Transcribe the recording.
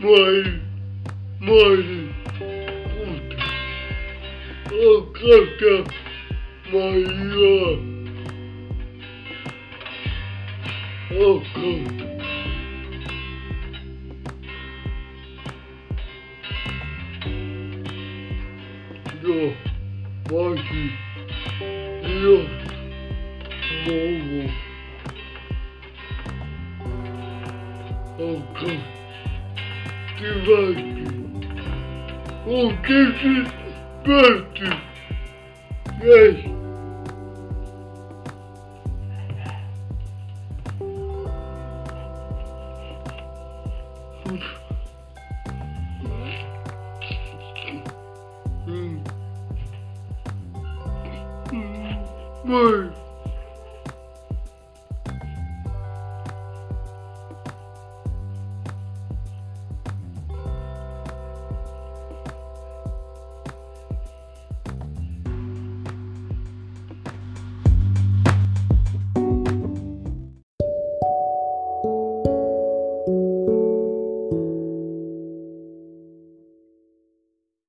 твои мои пути. А как моя. А как? Я ваши я могу. А как? Okay. Divided. Oh, this is better. Yes. Bye.